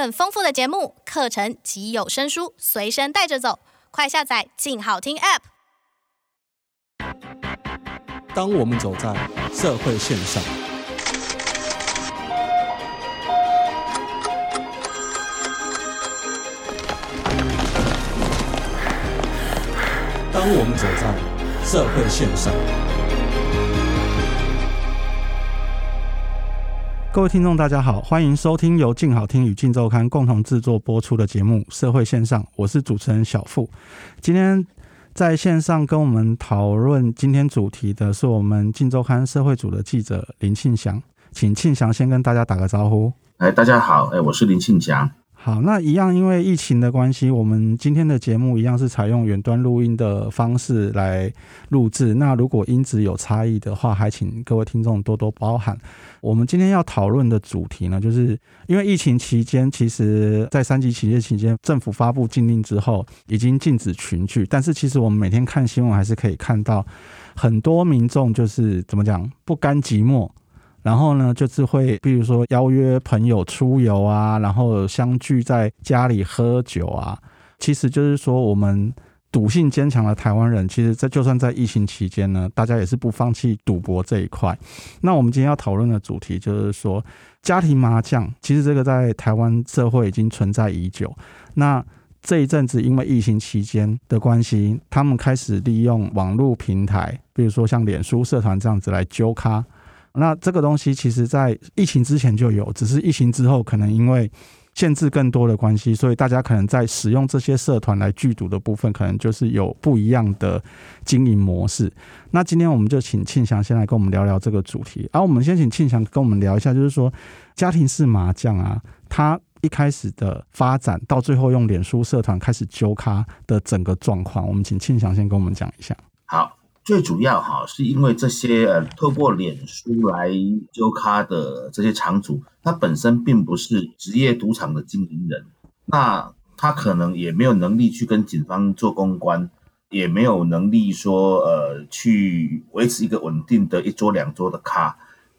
更丰富的节目、课程及有声书随身带着走，快下载“静好听 ”App。当我们走在社会线上，当我们走在社会线上。各位听众，大家好，欢迎收听由静好听与静周刊共同制作播出的节目《社会线上》，我是主持人小付。今天在线上跟我们讨论今天主题的是我们静周刊社会组的记者林庆祥，请庆祥先跟大家打个招呼。哎，大家好，哎，我是林庆祥。好，那一样，因为疫情的关系，我们今天的节目一样是采用远端录音的方式来录制。那如果音质有差异的话，还请各位听众多多包涵。我们今天要讨论的主题呢，就是因为疫情期间，其实在三级警戒期间，政府发布禁令之后，已经禁止群聚。但是，其实我们每天看新闻，还是可以看到很多民众就是怎么讲，不甘寂寞。然后呢，就是会，比如说邀约朋友出游啊，然后相聚在家里喝酒啊。其实就是说，我们赌性坚强的台湾人，其实在就算在疫情期间呢，大家也是不放弃赌博这一块。那我们今天要讨论的主题就是说，家庭麻将，其实这个在台湾社会已经存在已久。那这一阵子因为疫情期间的关系，他们开始利用网络平台，比如说像脸书社团这样子来揪咖。那这个东西其实，在疫情之前就有，只是疫情之后，可能因为限制更多的关系，所以大家可能在使用这些社团来聚赌的部分，可能就是有不一样的经营模式。那今天我们就请庆祥先来跟我们聊聊这个主题。而、啊、我们先请庆祥跟我们聊一下，就是说家庭式麻将啊，它一开始的发展到最后用脸书社团开始揪咖的整个状况，我们请庆祥先跟我们讲一下。好。最主要哈，是因为这些呃，透过脸书来揪咖的这些场主，他本身并不是职业赌场的经营人，那他可能也没有能力去跟警方做公关，也没有能力说呃去维持一个稳定的一桌两桌的咖，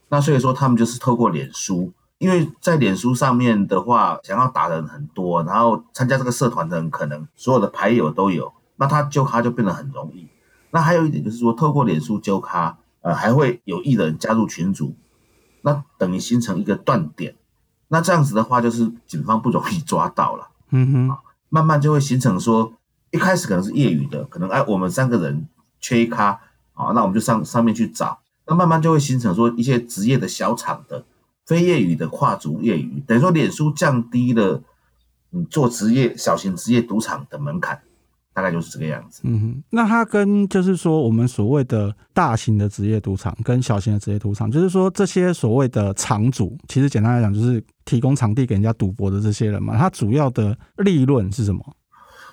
那所以说他们就是透过脸书，因为在脸书上面的话，想要打的人很多，然后参加这个社团的人可能所有的牌友都有，那他揪咖就变得很容易。那还有一点就是说，透过脸书揪咖，呃，还会有艺人加入群组，那等于形成一个断点。那这样子的话，就是警方不容易抓到了。嗯哼，慢慢就会形成说，一开始可能是业余的，可能哎，我们三个人缺一咖，啊，那我们就上上面去找。那慢慢就会形成说一些职业的小厂的非业余的跨足业余，等于说脸书降低了你做职业小型职业赌场的门槛。大概就是这个样子。嗯哼，那它跟就是说我们所谓的大型的职业赌场跟小型的职业赌场，就是说这些所谓的场主，其实简单来讲就是提供场地给人家赌博的这些人嘛。它主要的利润是什么？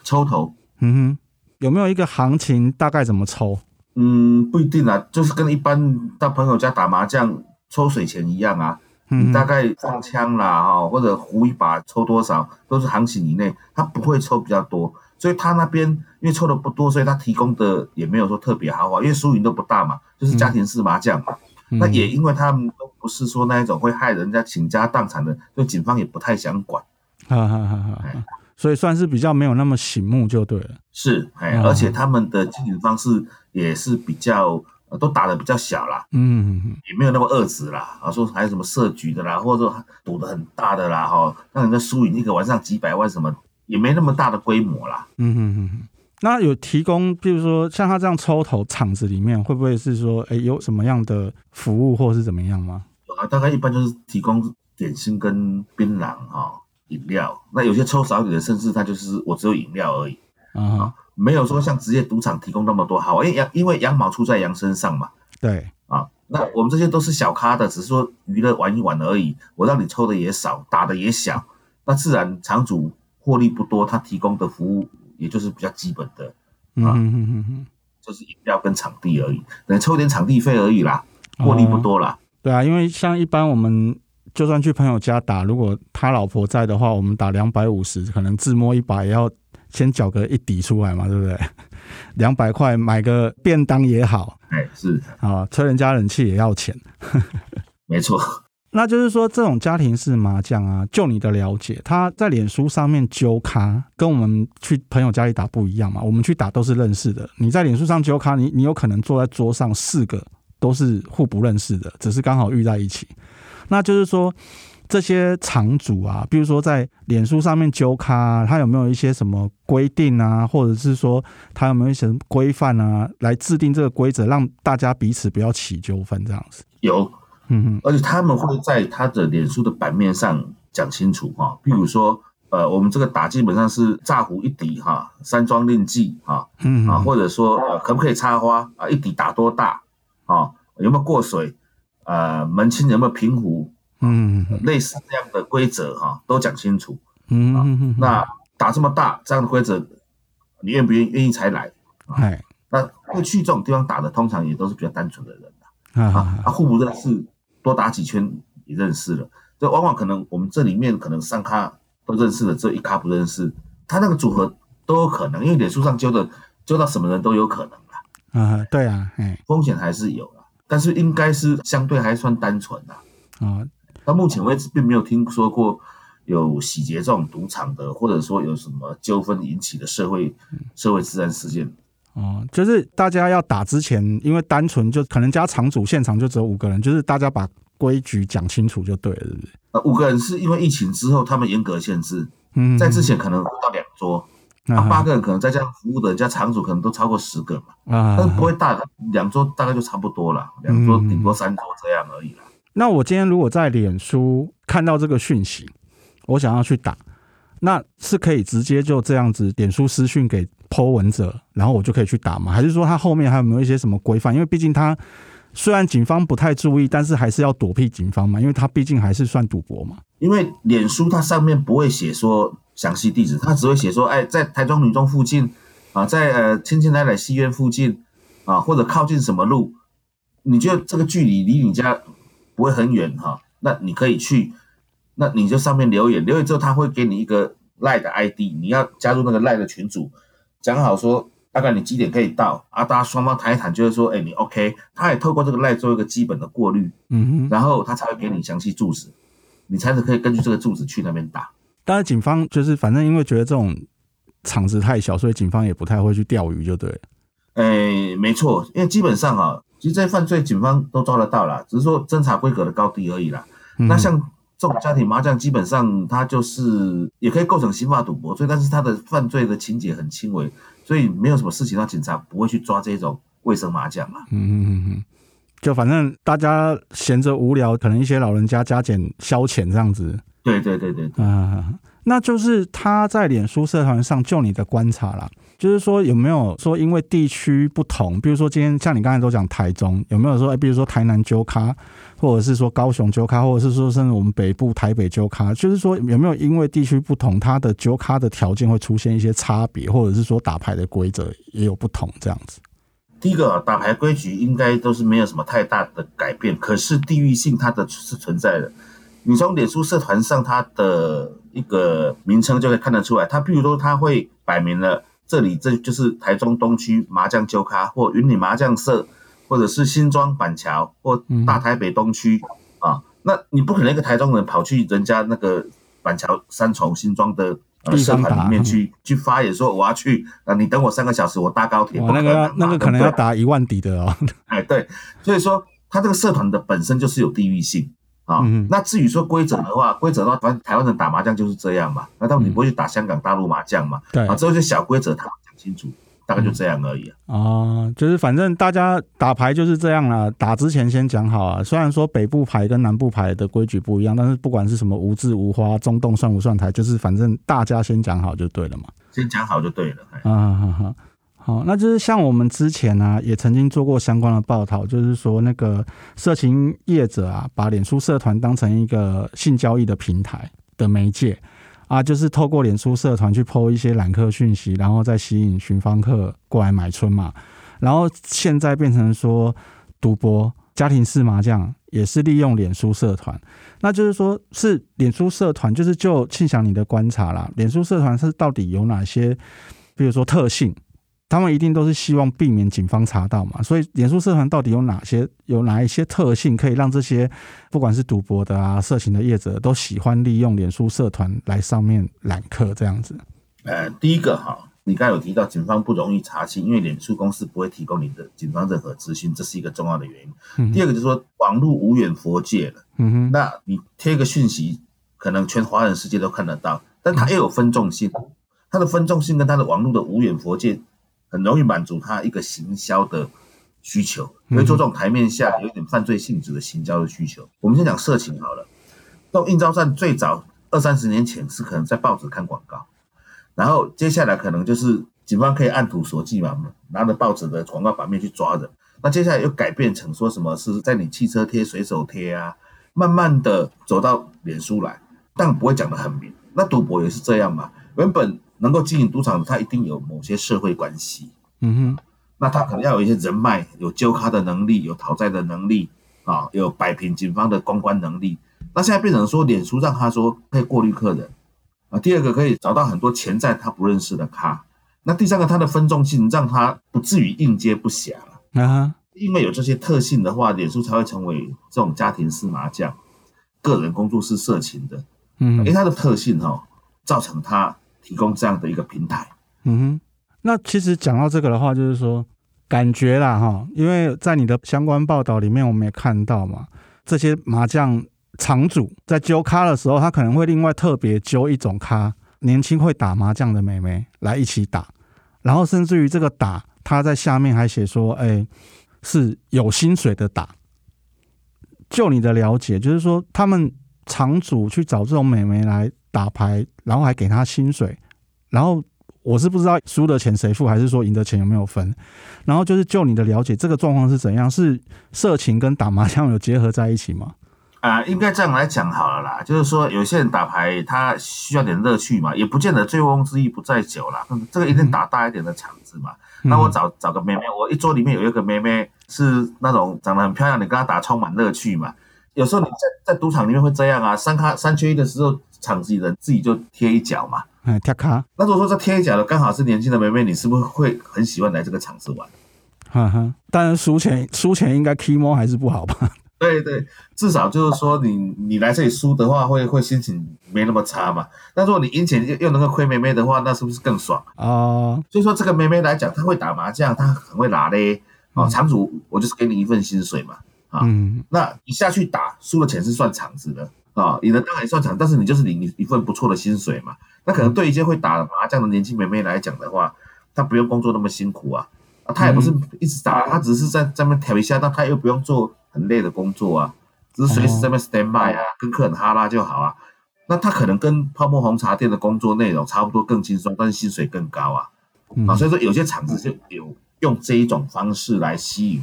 抽头。嗯哼，有没有一个行情？大概怎么抽？嗯，不一定啊，就是跟一般到朋友家打麻将抽水钱一样啊。嗯，大概放枪啦哈，或者胡一把抽多少，都是行情以内，他不会抽比较多。所以他那边因为抽的不多，所以他提供的也没有说特别豪华，因为输赢都不大嘛，就是家庭式麻将嘛。嗯、那也因为他们都不是说那一种会害人家倾家荡产的，所以警方也不太想管。哈哈哈哈，所以算是比较没有那么醒目就对了。是，哎，而且他们的经营方式也是比较都打的比较小啦，嗯，也没有那么恶质啦。啊，说还有什么设局的啦，或者说赌的很大的啦，哈，让人家输赢一个晚上几百万什么。也没那么大的规模啦。嗯哼哼哼，那有提供，比如说像他这样抽头场子里面，会不会是说，哎，有什么样的服务或是怎么样吗？有啊，大概一般就是提供点心跟槟榔啊、饮料。那有些抽少一点的，甚至他就是我只有饮料而已啊，没有说像职业赌场提供那么多好。因为羊因为羊毛出在羊身上嘛。对啊，那我们这些都是小咖的，只是说娱乐玩一玩而已。我让你抽的也少，打的也小，那自然场主。获利不多，他提供的服务也就是比较基本的，啊，嗯哼哼哼，就是饮料跟场地而已，等抽点场地费而已啦，获利不多啦。哦。对啊，因为像一般我们就算去朋友家打，如果他老婆在的话，我们打两百五十，可能自摸一把也要先缴个一底出来嘛，对不对？两百块买个便当也好，哎，是啊，吹人家冷气也要钱，没错。那就是说，这种家庭式麻将啊，就你的了解，他在脸书上面揪咖，跟我们去朋友家里打不一样嘛。我们去打都是认识的，你在脸书上揪咖，你你有可能坐在桌上四个都是互不认识的，只是刚好遇在一起。那就是说，这些场主啊，比如说在脸书上面揪咖，他有没有一些什么规定啊，或者是说他有没有一些规范啊，来制定这个规则，让大家彼此不要起纠纷这样子？有。嗯哼，而且他们会在他的脸书的版面上讲清楚哈，比如说，呃，我们这个打基本上是炸胡一底哈，山庄令计哈，嗯啊，或者说呃，可不可以插花啊？一底打多大啊？有没有过水？呃，门清有没有平胡？嗯，类似这样的规则哈，都讲清楚。嗯嗯，那打这么大这样的规则，你愿不愿愿意才来？哎，那会去这种地方打的，通常也都是比较单纯的人啊，啊互不认识。多打几圈也认识了，就往往可能我们这里面可能三咖都认识了，这一咖不认识，他那个组合都有可能，因为脸书上揪的揪到什么人都有可能啊。啊，对啊，哎，风险还是有的，但是应该是相对还算单纯的。啊，到目前为止并没有听说过有洗劫这种赌场的，或者说有什么纠纷引起的社会社会治安事件。哦，就是大家要打之前，因为单纯就可能加场主现场就只有五个人，就是大家把规矩讲清楚就对了，是不是？呃，五个人是因为疫情之后他们严格限制，嗯，在之前可能到两桌，啊，八个人可能再加上服务的人加场主可能都超过十个嘛，啊，但是不会大的两桌大概就差不多了，两桌顶多三桌这样而已了。那我今天如果在脸书看到这个讯息，我想要去打，那是可以直接就这样子脸书私讯给 Po 文者，然后我就可以去打吗？还是说他后面还有没有一些什么规范？因为毕竟他虽然警方不太注意，但是还是要躲避警方嘛，因为他毕竟还是算赌博嘛。因为脸书它上面不会写说详细地址，它只会写说，哎，在台中女中附近啊，在呃青青奶奶戏院附近啊，或者靠近什么路，你觉得这个距离离你家不会很远哈？那你可以去，那你就上面留言，留言之后他会给你一个赖的 ID，你要加入那个赖的群组。讲好说大概你几点可以到啊？大家双方谈一谈，就是说，哎，你 OK？他也透过这个赖做一个基本的过滤，嗯哼，然后他才会给你详细住址，你才是可以根据这个住址去那边打。但是警方就是反正因为觉得这种场子太小，所以警方也不太会去钓鱼，就对了。哎，没错，因为基本上啊，其实这些犯罪警方都抓得到啦，只是说侦查规格的高低而已啦。嗯、那像。这种家庭麻将基本上，它就是也可以构成刑法赌博罪，但是它的犯罪的情节很轻微，所以没有什么事情，让警察不会去抓这种卫生麻将嘛。嗯嗯嗯嗯，就反正大家闲着无聊，可能一些老人家加减消遣这样子。对对对对，对，啊，那就是他在脸书社团上，就你的观察啦。就是说，有没有说因为地区不同，比如说今天像你刚才都讲台中，有没有说，哎，比如说台南揪咖，或者是说高雄揪咖，或者是说甚至我们北部台北揪咖，就是说有没有因为地区不同，它的揪咖的条件会出现一些差别，或者是说打牌的规则也有不同这样子？第一个打牌规矩应该都是没有什么太大的改变，可是地域性它的是存在的。你从脸书社团上它的一个名称就可以看得出来，它比如说它会摆明了。这里这就是台中东区麻将揪咖，或云林麻将社，或者是新庄板桥，或大台北东区、嗯、啊。那你不可能一个台中人跑去人家那个板桥三重新庄的呃社团里面去去发言说我要去啊，你等我三个小时，我搭高铁。那个那个可能要打一万底的哦。哎，对，所以说他这个社团的本身就是有地域性。啊、嗯，那至于说规则的话，规则的话，反正台湾人打麻将就是这样嘛。那当然你不会去打香港、大陆麻将嘛？对啊，这些小规则他讲清楚，大概就这样而已啊。就是反正大家打牌就是这样啦，打之前先讲好啊。虽然说北部牌跟南部牌的规矩不一样，但是不管是什么无字无花、中洞算不算台，就是反正大家先讲好就对了嘛。先讲好就对了。啊哈哈。好，那就是像我们之前呢、啊，也曾经做过相关的报道，就是说那个色情业者啊，把脸书社团当成一个性交易的平台的媒介啊，就是透过脸书社团去 po 一些揽客讯息，然后再吸引寻芳客过来买春嘛。然后现在变成说赌博、家庭式麻将也是利用脸书社团，那就是说是脸书社团，就是就庆祥你的观察啦，脸书社团是到底有哪些，比如说特性？他们一定都是希望避免警方查到嘛。所以，脸书社团到底有哪些、有哪一些特性，可以让这些不管是赌博的啊、色情的业者都喜欢利用脸书社团来上面揽客这样子？呃，第一个哈。你刚才有提到，警方不容易查清，因为脸书公司不会提供你的警方任何资讯，这是一个重要的原因。嗯、第二个就是说，网络无远佛界了，嗯哼，那你贴一个讯息，可能全华人世界都看得到，但它又有分众性，它的分众性跟它的网络的无远弗届，很容易满足他一个行销的需求，所以做这种台面下有点犯罪性质的行销的需求。我们先讲色情好了，到应招站最早二三十年前是可能在报纸看广告。然后接下来可能就是警方可以按图索骥嘛，拿着报纸的广告版面去抓人。那接下来又改变成说什么是在你汽车贴随手贴啊，慢慢的走到脸书来，但不会讲得很明。那赌博也是这样嘛，原本能够经营赌场的，他一定有某些社会关系，嗯哼，那他可能要有一些人脉，有揪咖的能力，有讨债的能力啊，有摆平警方的公关能力。那现在变成说脸书让他说可以过滤客人。啊，第二个可以找到很多潜在他不认识的咖，那第三个他的分众性让他不至于应接不暇。了啊，因为有这些特性的话，脸书才会成为这种家庭式麻将、个人工作室色情的，嗯，因为它的特性哈、哦，造成他提供这样的一个平台，嗯哼，那其实讲到这个的话，就是说感觉啦哈，因为在你的相关报道里面，我们也看到嘛，这些麻将。场主在揪咖的时候，他可能会另外特别揪一种咖，年轻会打麻将的妹妹来一起打，然后甚至于这个打，他在下面还写说：“哎、是有薪水的打。”就你的了解，就是说他们场主去找这种美眉来打牌，然后还给他薪水，然后我是不知道输的钱谁付，还是说赢的钱有没有分？然后就是就你的了解，这个状况是怎样？是色情跟打麻将有结合在一起吗？啊，应该这样来讲好了啦，就是说有些人打牌他需要点乐趣嘛，也不见得醉翁之意不在酒啦。这个一定打大一点的场子嘛。嗯、那我找找个妹妹，我一桌里面有一个妹妹是那种长得很漂亮，你跟她打充满乐趣嘛。有时候你在在赌场里面会这样啊，三咖三缺一的时候，场子里人自己就贴一脚嘛，嗯，贴卡。那如果说这贴一脚的刚好是年轻的妹妹，你是不是会很喜欢来这个场子玩？哈哈，当然输钱输钱应该 key more 还是不好吧？对对，至少就是说你你来这里输的话会，会会心情没那么差嘛。但如果你赢钱又又能够亏妹妹的话，那是不是更爽啊？哦，所以说这个妹妹来讲，她会打麻将，她很会拿嘞。哦，场主，我就是给你一份薪水嘛。啊，嗯，那你下去打输的钱是算场子的啊，你的当然也算场，但是你就是领一份不错的薪水嘛。那可能对一些会打麻将的年轻妹妹来讲的话，她不用工作那么辛苦啊。啊，她也不是一直打，她只是在在那边调一下，那她又不用做。很累的工作啊，只是随时在那 stand by 啊，跟客人哈拉就好啊。那她可能跟泡沫红茶店的工作内容差不多，更轻松，但是薪水更高啊。啊，所以说有些厂子就有用这一种方式来吸引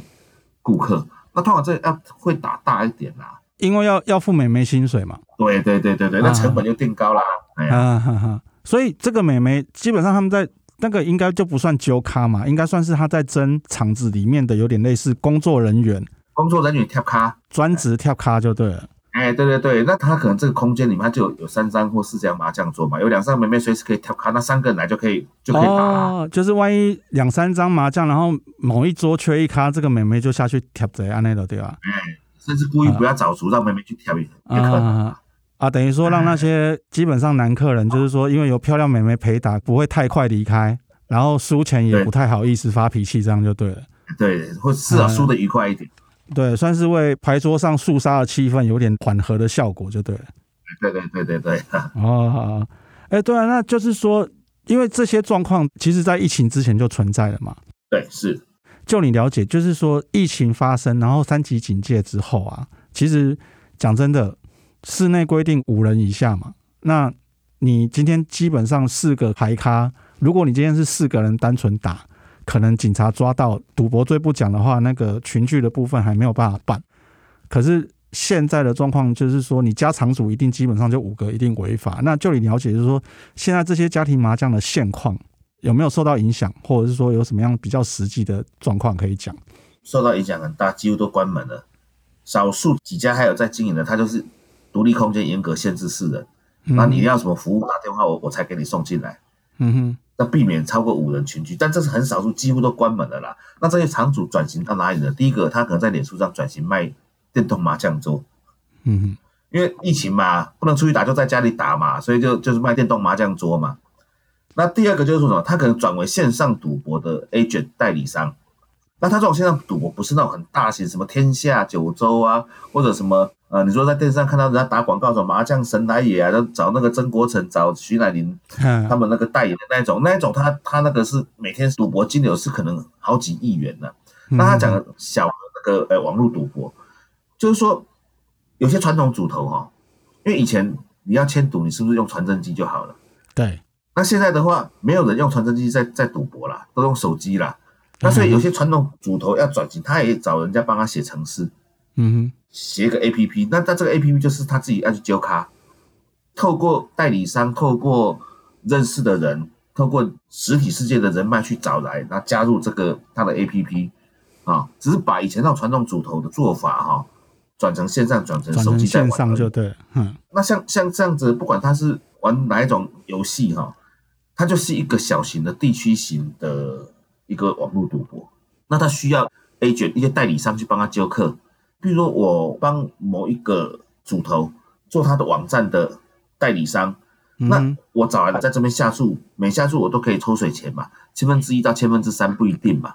顾客。那通常这要会打大一点啦，因为要要付美眉薪水嘛。对对对对对，那成本就定高了。哎呀，所以这个美眉基本上他们在那个应该就不算揪咖嘛，应该算是他在争场子里面的有点类似工作人员。工作人员跳咖，专职跳咖就对了。哎，对对对，那他可能这个空间里面就有有三张或四张麻将桌嘛，有两三个妹妹随时可以跳咖，那三个人来就可以就可以打。哦，就是万一两三张麻将，然后某一桌缺一咖，这个妹妹就下去贴这样的对吧？哎，甚至故意不要找主，让妹妹去挑也可能啊，啊，等于说让那些基本上男客人，就是说因为有漂亮妹妹陪打，不会太快离开，然后输钱也不太好意思发脾气，这样就对了。对，或至少输的愉快一点。对，算是为牌桌上肃杀的气氛有点缓和的效果，就对了。对对对对对。哦，好。哎，对啊，那就是说，因为这些状况其实在疫情之前就存在了嘛。对，是。就你了解，就是说疫情发生，然后三级警戒之后啊，其实讲真的，室内规定五人以下嘛。那你今天基本上四个牌咖，如果你今天是四个人单纯打。可能警察抓到赌博罪不讲的话，那个群聚的部分还没有办法办。可是现在的状况就是说，你家场主一定基本上就五个，一定违法。那就你了解，就是说现在这些家庭麻将的现况有没有受到影响，或者是说有什么样比较实际的状况可以讲？受到影响很大，几乎都关门了。少数几家还有在经营的，它就是独立空间，严格限制四人。那、嗯、你要什么服务，打电话我我才给你送进来。嗯哼。那避免超过五人群聚，但这是很少数，几乎都关门了啦。那这些场主转型到哪里呢？第一个，他可能在脸书上转型卖电动麻将桌，嗯哼，因为疫情嘛，不能出去打，就在家里打嘛，所以就就是卖电动麻将桌嘛。那第二个就是说什么？他可能转为线上赌博的 agent 代理商。那他这种线上赌博不是那种很大型，什么天下九州啊，或者什么呃，你说在电视上看到人家打广告，什么麻将神来也啊，就找那个曾国城、找徐乃麟他们那个代言的那一种，那一种他他那个是每天赌博金流是可能好几亿元的。那他讲的小的那个呃网络赌博，就是说有些传统主头哈，因为以前你要签赌，你是不是用传真机就好了？对。那现在的话，没有人用传真机在在赌博啦，都用手机啦。那所以有些传统主头要转型，他也找人家帮他写程式，嗯哼，写个 A P P。那那这个 A P P 就是他自己要去揪卡，透过代理商，透过认识的人，透过实体世界的人脉去找来，那加入这个他的 A P P 啊，只是把以前那种传统主头的做法哈，转成线上，转成手机线上就对。嗯，那像像这样子，不管他是玩哪一种游戏哈，它就是一个小型的地区型的。一个网络赌博，那它需要 agent 一些代理商去帮他揪客，比如说我帮某一个主头做他的网站的代理商，嗯、那我找来了在这边下注，每下注我都可以抽水钱嘛，千分之一到千分之三不一定嘛，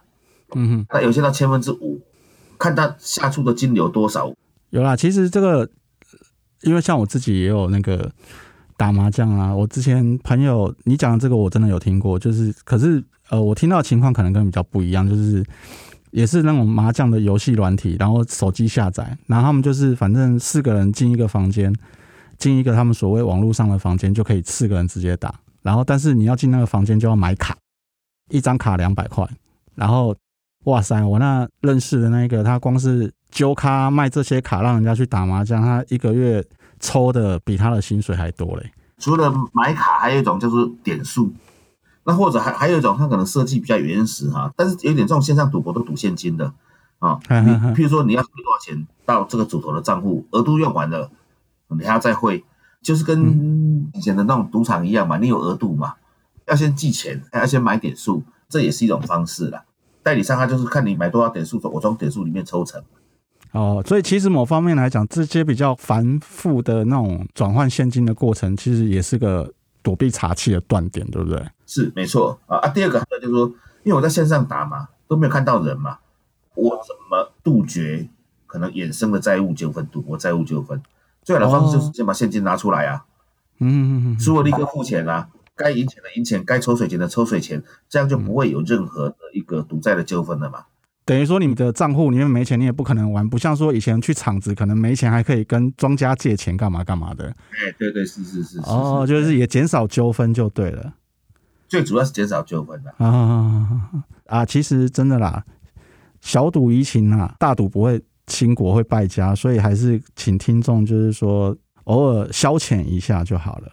嗯哼，那有些到千分之五，看他下注的金流多少。有啦，其实这个，因为像我自己也有那个打麻将啊，我之前朋友你讲的这个我真的有听过，就是可是。呃，我听到的情况可能跟比较不一样，就是也是那种麻将的游戏软体，然后手机下载，然后他们就是反正四个人进一个房间，进一个他们所谓网络上的房间，就可以四个人直接打。然后，但是你要进那个房间就要买卡，一张卡两百块。然后，哇塞，我那认识的那一个，他光是揪咖卖这些卡让人家去打麻将，他一个月抽的比他的薪水还多嘞。除了买卡，还有一种叫做点数。那或者还还有一种，它可能设计比较原始哈，但是有点这种线上赌博都赌现金的啊。你譬如说你要汇多少钱到这个主头的账户，额度用完了，你还要再汇，就是跟以前的那种赌场一样嘛，你有额度嘛，要先寄钱，还要先买点数，这也是一种方式啦。代理商他就是看你买多少点数，我从点数里面抽成。哦，所以其实某方面来讲，这些比较繁复的那种转换现金的过程，其实也是个。躲避查气的断点，对不对？是没错啊啊！第二个就是说，因为我在线上打嘛，都没有看到人嘛，我怎么杜绝可能衍生的债务纠纷、赌博债务纠纷？最好的方式就是先把现金拿出来啊，嗯嗯嗯，输了立刻付钱啊，该赢钱的赢钱，该抽水钱的抽水钱，这样就不会有任何的一个赌债的纠纷了嘛。等于说，你们的账户里面没钱，你也不可能玩。不像说以前去厂子，可能没钱还可以跟庄家借钱，干嘛干嘛的。哎，对对，是是是。哦，就是也减少纠纷就对了。最主要是减少纠纷的啊啊！其实真的啦，小赌怡情啊，大赌不会兴国会败家，所以还是请听众就是说偶尔消遣一下就好了。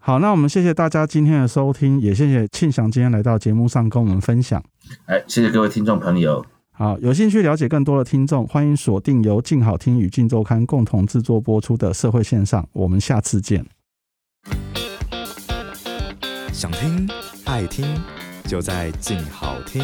好，那我们谢谢大家今天的收听，也谢谢庆祥今天来到节目上跟我们分享。哎，谢谢各位听众朋友。好，有兴趣了解更多的听众，欢迎锁定由静好听与静周刊共同制作播出的社会线上。我们下次见。想听爱听，就在静好听。